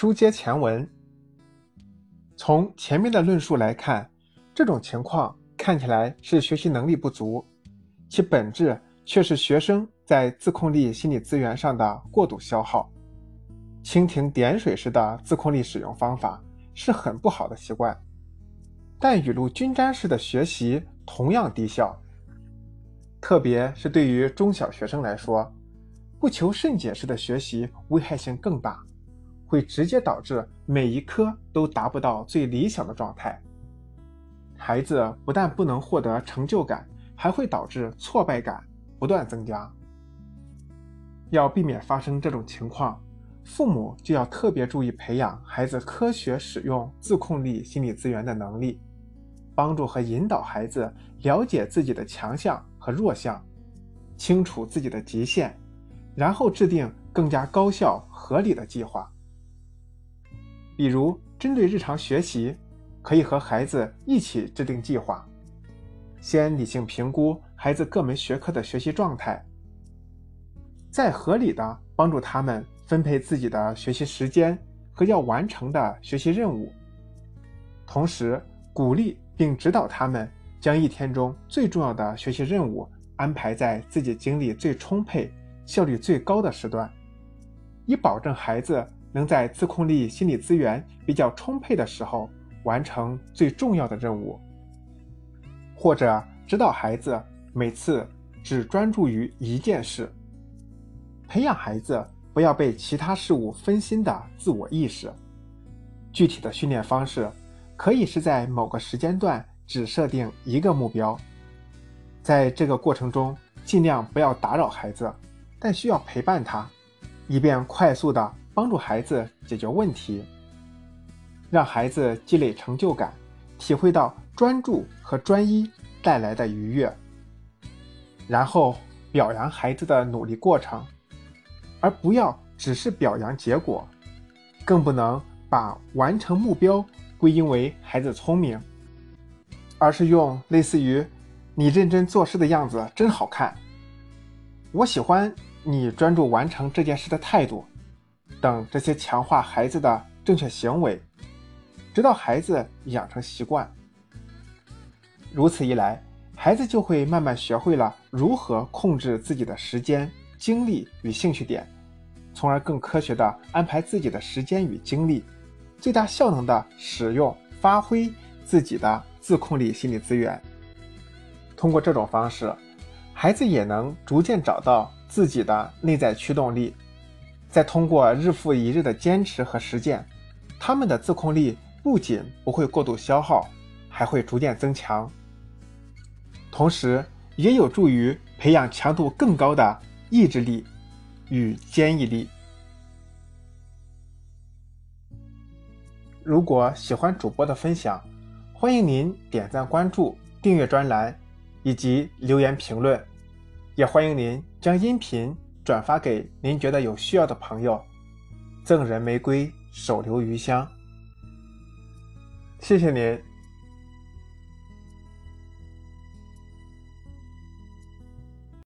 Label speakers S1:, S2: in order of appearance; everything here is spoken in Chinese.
S1: 书接前文，从前面的论述来看，这种情况看起来是学习能力不足，其本质却是学生在自控力心理资源上的过度消耗。蜻蜓点水式的自控力使用方法是很不好的习惯，但雨露均沾式的学习同样低效。特别是对于中小学生来说，不求甚解式的学习危害性更大，会直接导致每一科都达不到最理想的状态。孩子不但不能获得成就感，还会导致挫败感不断增加。要避免发生这种情况，父母就要特别注意培养孩子科学使用自控力心理资源的能力，帮助和引导孩子了解自己的强项。和弱项，清楚自己的极限，然后制定更加高效合理的计划。比如，针对日常学习，可以和孩子一起制定计划，先理性评估孩子各门学科的学习状态，再合理的帮助他们分配自己的学习时间和要完成的学习任务，同时鼓励并指导他们。将一天中最重要的学习任务安排在自己精力最充沛、效率最高的时段，以保证孩子能在自控力心理资源比较充沛的时候完成最重要的任务。或者指导孩子每次只专注于一件事，培养孩子不要被其他事物分心的自我意识。具体的训练方式可以是在某个时间段。只设定一个目标，在这个过程中尽量不要打扰孩子，但需要陪伴他，以便快速的帮助孩子解决问题，让孩子积累成就感，体会到专注和专一带来的愉悦。然后表扬孩子的努力过程，而不要只是表扬结果，更不能把完成目标归因为孩子聪明。而是用类似于“你认真做事的样子真好看”，我喜欢你专注完成这件事的态度，等这些强化孩子的正确行为，直到孩子养成习惯。如此一来，孩子就会慢慢学会了如何控制自己的时间、精力与兴趣点，从而更科学地安排自己的时间与精力，最大效能地使用、发挥自己的。自控力心理资源，通过这种方式，孩子也能逐渐找到自己的内在驱动力。再通过日复一日的坚持和实践，他们的自控力不仅不会过度消耗，还会逐渐增强。同时，也有助于培养强度更高的意志力与坚毅力。如果喜欢主播的分享，欢迎您点赞、关注、订阅专栏，以及留言评论。也欢迎您将音频转发给您觉得有需要的朋友。赠人玫瑰，手留余香。谢谢您。